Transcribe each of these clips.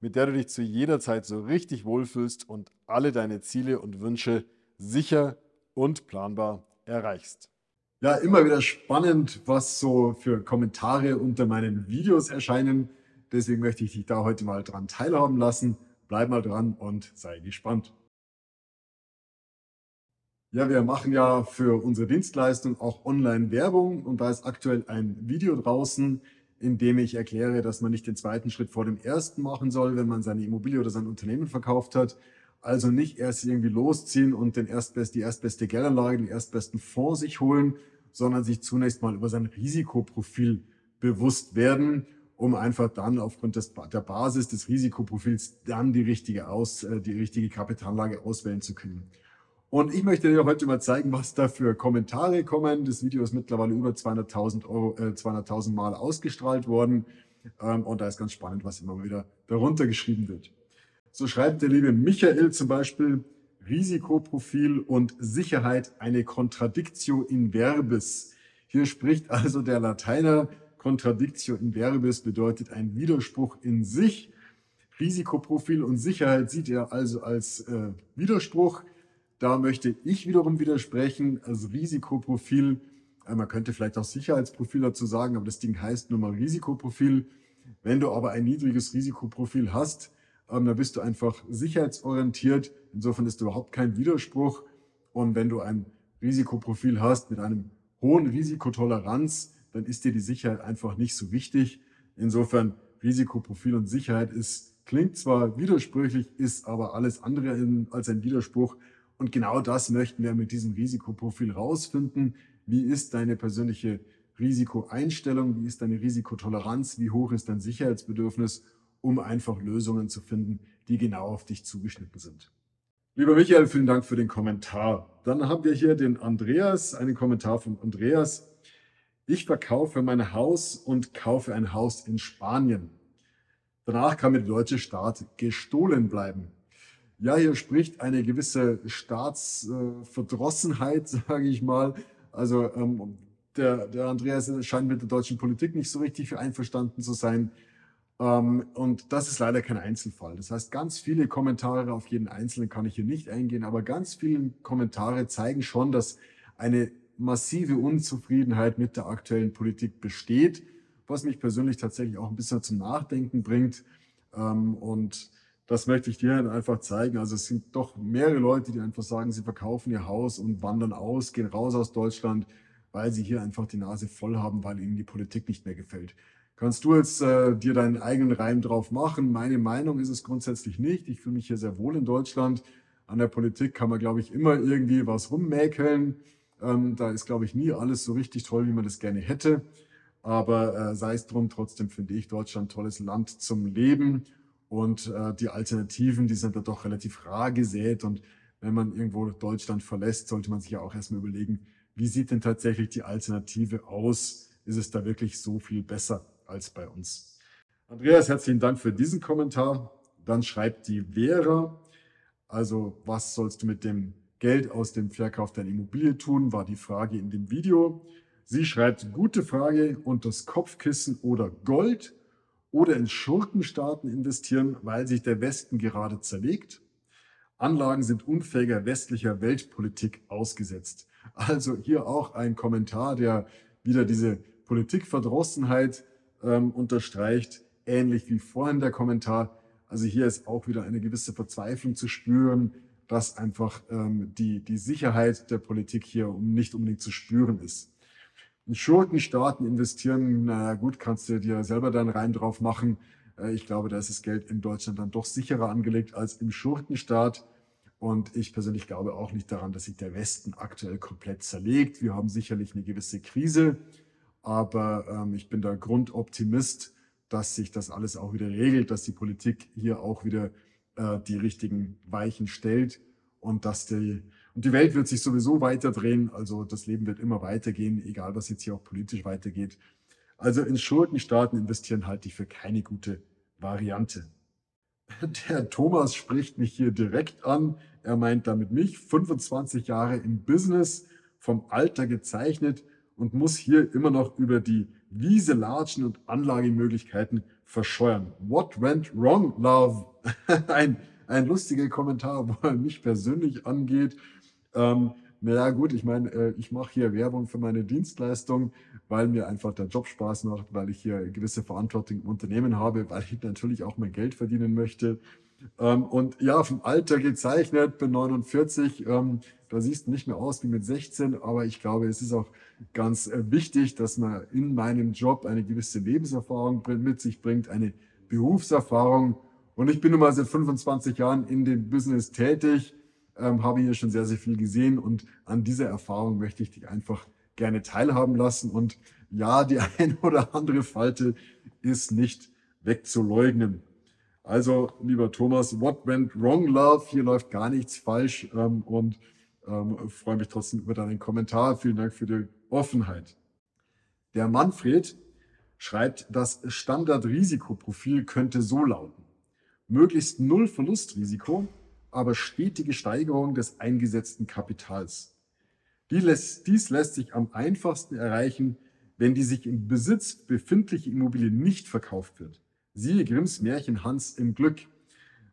mit der du dich zu jeder Zeit so richtig wohlfühlst und alle deine Ziele und Wünsche sicher und planbar erreichst. Ja, immer wieder spannend, was so für Kommentare unter meinen Videos erscheinen. Deswegen möchte ich dich da heute mal dran teilhaben lassen. Bleib mal dran und sei gespannt. Ja, wir machen ja für unsere Dienstleistung auch Online-Werbung und da ist aktuell ein Video draußen, indem ich erkläre, dass man nicht den zweiten Schritt vor dem ersten machen soll, wenn man seine Immobilie oder sein Unternehmen verkauft hat. Also nicht erst irgendwie losziehen und den erstbest, die erstbeste Geldanlage, den erstbesten Fonds sich holen, sondern sich zunächst mal über sein Risikoprofil bewusst werden, um einfach dann aufgrund des, der Basis des Risikoprofils dann die richtige, aus, äh, die richtige Kapitalanlage auswählen zu können. Und ich möchte dir heute mal zeigen, was da für Kommentare kommen. Das Video ist mittlerweile über 200.000 Euro, äh, 200.000 Mal ausgestrahlt worden. Ähm, und da ist ganz spannend, was immer wieder darunter geschrieben wird. So schreibt der liebe Michael zum Beispiel, Risikoprofil und Sicherheit eine Contradictio in verbis. Hier spricht also der Lateiner, Contradictio in verbis bedeutet ein Widerspruch in sich. Risikoprofil und Sicherheit sieht er also als äh, Widerspruch. Da möchte ich wiederum widersprechen. Also Risikoprofil, äh, man könnte vielleicht auch Sicherheitsprofil dazu sagen, aber das Ding heißt nun mal Risikoprofil. Wenn du aber ein niedriges Risikoprofil hast, ähm, dann bist du einfach sicherheitsorientiert. Insofern ist überhaupt kein Widerspruch. Und wenn du ein Risikoprofil hast mit einem hohen Risikotoleranz, dann ist dir die Sicherheit einfach nicht so wichtig. Insofern Risikoprofil und Sicherheit ist, klingt zwar widersprüchlich, ist aber alles andere als ein Widerspruch. Und genau das möchten wir mit diesem Risikoprofil rausfinden. Wie ist deine persönliche Risikoeinstellung? Wie ist deine Risikotoleranz? Wie hoch ist dein Sicherheitsbedürfnis, um einfach Lösungen zu finden, die genau auf dich zugeschnitten sind? Lieber Michael, vielen Dank für den Kommentar. Dann haben wir hier den Andreas, einen Kommentar von Andreas. Ich verkaufe mein Haus und kaufe ein Haus in Spanien. Danach kann mir der deutsche Staat gestohlen bleiben. Ja, hier spricht eine gewisse Staatsverdrossenheit, sage ich mal. Also ähm, der, der Andreas scheint mit der deutschen Politik nicht so richtig einverstanden zu sein. Ähm, und das ist leider kein Einzelfall. Das heißt, ganz viele Kommentare auf jeden Einzelnen kann ich hier nicht eingehen, aber ganz viele Kommentare zeigen schon, dass eine massive Unzufriedenheit mit der aktuellen Politik besteht, was mich persönlich tatsächlich auch ein bisschen zum Nachdenken bringt. Ähm, und das möchte ich dir einfach zeigen. Also es sind doch mehrere Leute, die einfach sagen, sie verkaufen ihr Haus und wandern aus, gehen raus aus Deutschland, weil sie hier einfach die Nase voll haben, weil ihnen die Politik nicht mehr gefällt. Kannst du jetzt äh, dir deinen eigenen Reim drauf machen? Meine Meinung ist es grundsätzlich nicht. Ich fühle mich hier sehr wohl in Deutschland. An der Politik kann man, glaube ich, immer irgendwie was rummäkeln. Ähm, da ist, glaube ich, nie alles so richtig toll, wie man das gerne hätte. Aber äh, sei es drum, trotzdem finde ich Deutschland ein tolles Land zum Leben und äh, die Alternativen, die sind da doch relativ rar gesät. Und wenn man irgendwo Deutschland verlässt, sollte man sich ja auch erstmal überlegen, wie sieht denn tatsächlich die Alternative aus? Ist es da wirklich so viel besser als bei uns? Andreas, herzlichen Dank für diesen Kommentar. Dann schreibt die Vera, also was sollst du mit dem Geld aus dem Verkauf deiner Immobilie tun, war die Frage in dem Video. Sie schreibt, gute Frage und das Kopfkissen oder Gold oder in Schurkenstaaten investieren, weil sich der Westen gerade zerlegt. Anlagen sind unfähiger westlicher Weltpolitik ausgesetzt. Also hier auch ein Kommentar, der wieder diese Politikverdrossenheit ähm, unterstreicht, ähnlich wie vorhin der Kommentar. Also hier ist auch wieder eine gewisse Verzweiflung zu spüren, dass einfach ähm, die, die Sicherheit der Politik hier nicht unbedingt zu spüren ist in Schurkenstaaten investieren, na gut, kannst du dir selber dann rein drauf machen. Äh, ich glaube, da ist das Geld in Deutschland dann doch sicherer angelegt als im Schurkenstaat. Und ich persönlich glaube auch nicht daran, dass sich der Westen aktuell komplett zerlegt. Wir haben sicherlich eine gewisse Krise, aber ähm, ich bin da Grundoptimist, dass sich das alles auch wieder regelt, dass die Politik hier auch wieder äh, die richtigen Weichen stellt und dass die, und die Welt wird sich sowieso weiter drehen, also das Leben wird immer weitergehen, egal was jetzt hier auch politisch weitergeht. Also in Schurkenstaaten investieren halte ich für keine gute Variante. Der Thomas spricht mich hier direkt an. Er meint damit mich, 25 Jahre im Business, vom Alter gezeichnet und muss hier immer noch über die Wiese latschen und Anlagemöglichkeiten verscheuern. What went wrong, love? ein, ein lustiger Kommentar, wo er mich persönlich angeht. Ähm, naja, gut, ich meine, äh, ich mache hier Werbung für meine Dienstleistung, weil mir einfach der Job Spaß macht, weil ich hier gewisse Verantwortung im Unternehmen habe, weil ich natürlich auch mein Geld verdienen möchte. Ähm, und ja, vom Alter gezeichnet, bin 49, ähm, da siehst du nicht mehr aus wie mit 16, aber ich glaube, es ist auch ganz äh, wichtig, dass man in meinem Job eine gewisse Lebenserfahrung mit sich bringt, eine Berufserfahrung. Und ich bin nun mal seit 25 Jahren in dem Business tätig ähm, habe hier schon sehr, sehr viel gesehen und an dieser Erfahrung möchte ich dich einfach gerne teilhaben lassen. Und ja, die eine oder andere Falte ist nicht wegzuleugnen. Also, lieber Thomas, what went wrong, love? Hier läuft gar nichts falsch ähm, und ähm, freue mich trotzdem über deinen Kommentar. Vielen Dank für die Offenheit. Der Manfred schreibt, das Standardrisikoprofil könnte so lauten. Möglichst null Verlustrisiko, aber stetige Steigerung des eingesetzten Kapitals. Dies lässt sich am einfachsten erreichen, wenn die sich im Besitz befindliche Immobilie nicht verkauft wird. Siehe Grimms Märchen Hans im Glück.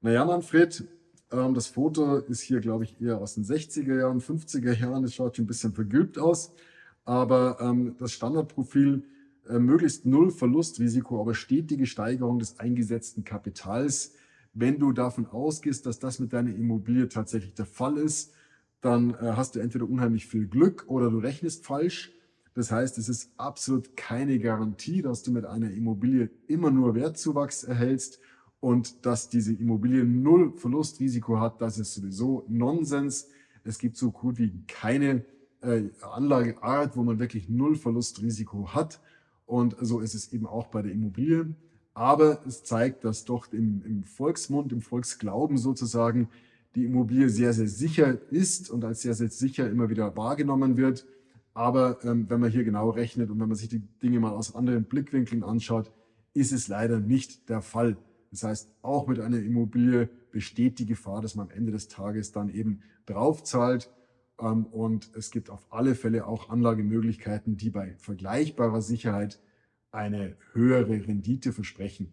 Naja, Manfred, ähm, das Foto ist hier, glaube ich, eher aus den 60er Jahren, 50er Jahren. Es schaut schon ein bisschen vergilbt aus. Aber ähm, das Standardprofil, äh, möglichst null Verlustrisiko, aber stetige Steigerung des eingesetzten Kapitals, wenn du davon ausgehst, dass das mit deiner Immobilie tatsächlich der Fall ist, dann äh, hast du entweder unheimlich viel Glück oder du rechnest falsch. Das heißt, es ist absolut keine Garantie, dass du mit einer Immobilie immer nur Wertzuwachs erhältst und dass diese Immobilie null Verlustrisiko hat. Das ist sowieso Nonsens. Es gibt so gut wie keine äh, Anlageart, wo man wirklich null Verlustrisiko hat. Und so ist es eben auch bei der Immobilie. Aber es zeigt, dass doch im, im Volksmund, im Volksglauben sozusagen die Immobilie sehr, sehr sicher ist und als sehr, sehr sicher immer wieder wahrgenommen wird. Aber ähm, wenn man hier genau rechnet und wenn man sich die Dinge mal aus anderen Blickwinkeln anschaut, ist es leider nicht der Fall. Das heißt, auch mit einer Immobilie besteht die Gefahr, dass man am Ende des Tages dann eben draufzahlt. Ähm, und es gibt auf alle Fälle auch Anlagemöglichkeiten, die bei vergleichbarer Sicherheit eine höhere Rendite versprechen.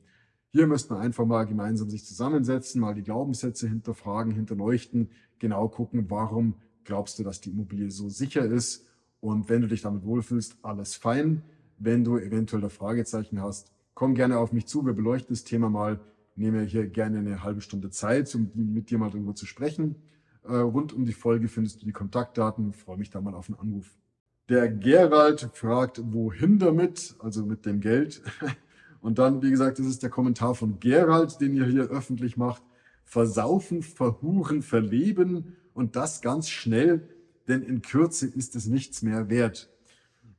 Hier müsste man einfach mal gemeinsam sich zusammensetzen, mal die Glaubenssätze hinterfragen, hinterleuchten, genau gucken, warum glaubst du, dass die Immobilie so sicher ist. Und wenn du dich damit wohlfühlst, alles fein. Wenn du eventuell da Fragezeichen hast, komm gerne auf mich zu. Wir beleuchten das Thema mal. Nehme hier gerne eine halbe Stunde Zeit, um mit dir mal darüber zu sprechen. Äh, rund um die Folge findest du die Kontaktdaten. Ich freue mich da mal auf einen Anruf. Der Gerald fragt, wohin damit, also mit dem Geld. Und dann, wie gesagt, das ist der Kommentar von Gerald, den ihr hier öffentlich macht. Versaufen, verhuren, verleben und das ganz schnell, denn in Kürze ist es nichts mehr wert.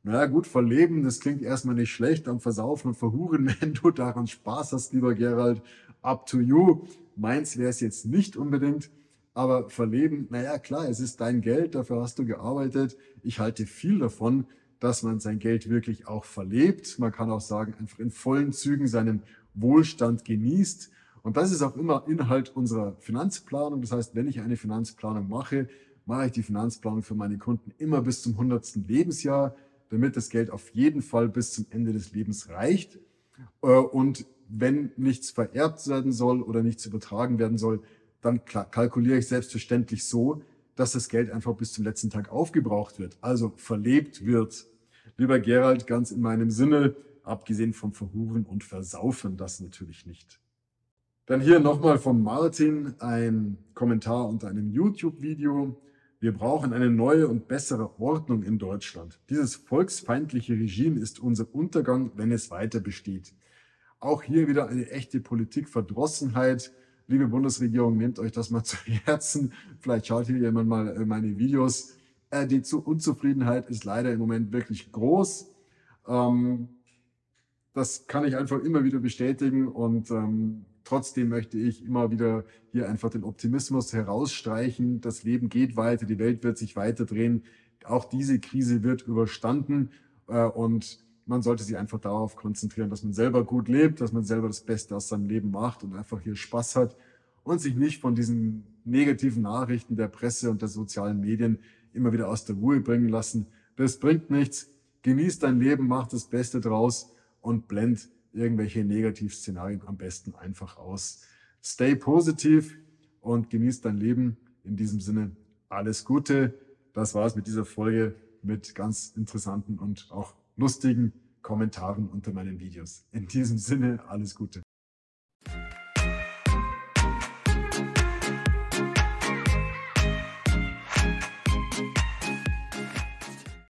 Na gut, verleben, das klingt erstmal nicht schlecht, am Versaufen und Verhuren, wenn du daran Spaß hast, lieber Gerald, up to you. Meins wäre es jetzt nicht unbedingt. Aber verleben, naja, klar, es ist dein Geld, dafür hast du gearbeitet. Ich halte viel davon, dass man sein Geld wirklich auch verlebt. Man kann auch sagen, einfach in vollen Zügen seinen Wohlstand genießt. Und das ist auch immer Inhalt unserer Finanzplanung. Das heißt, wenn ich eine Finanzplanung mache, mache ich die Finanzplanung für meine Kunden immer bis zum 100. Lebensjahr, damit das Geld auf jeden Fall bis zum Ende des Lebens reicht. Äh, und wenn nichts vererbt werden soll oder nichts übertragen werden soll, dann kalkuliere ich selbstverständlich so, dass das Geld einfach bis zum letzten Tag aufgebraucht wird, also verlebt wird. Lieber Gerald, ganz in meinem Sinne, abgesehen vom Verhuren und Versaufen, das natürlich nicht. Dann hier nochmal von Martin ein Kommentar unter einem YouTube-Video. Wir brauchen eine neue und bessere Ordnung in Deutschland. Dieses volksfeindliche Regime ist unser Untergang, wenn es weiter besteht. Auch hier wieder eine echte Politikverdrossenheit liebe Bundesregierung, nehmt euch das mal zu Herzen. Vielleicht schaut hier jemand mal äh, meine Videos. Äh, die Unzufriedenheit ist leider im Moment wirklich groß. Ähm, das kann ich einfach immer wieder bestätigen und ähm, Trotzdem möchte ich immer wieder hier einfach den Optimismus herausstreichen. Das Leben geht weiter, die Welt wird sich weiter drehen. Auch diese Krise wird überstanden äh, und man sollte sich einfach darauf konzentrieren, dass man selber gut lebt, dass man selber das Beste aus seinem Leben macht und einfach hier Spaß hat und sich nicht von diesen negativen Nachrichten der Presse und der sozialen Medien immer wieder aus der Ruhe bringen lassen. Das bringt nichts. Genieß dein Leben, mach das Beste draus und blend irgendwelche Negativszenarien am besten einfach aus. Stay positiv und genieß dein Leben. In diesem Sinne alles Gute. Das war's mit dieser Folge mit ganz interessanten und auch lustigen Kommentaren unter meinen Videos. In diesem Sinne alles Gute.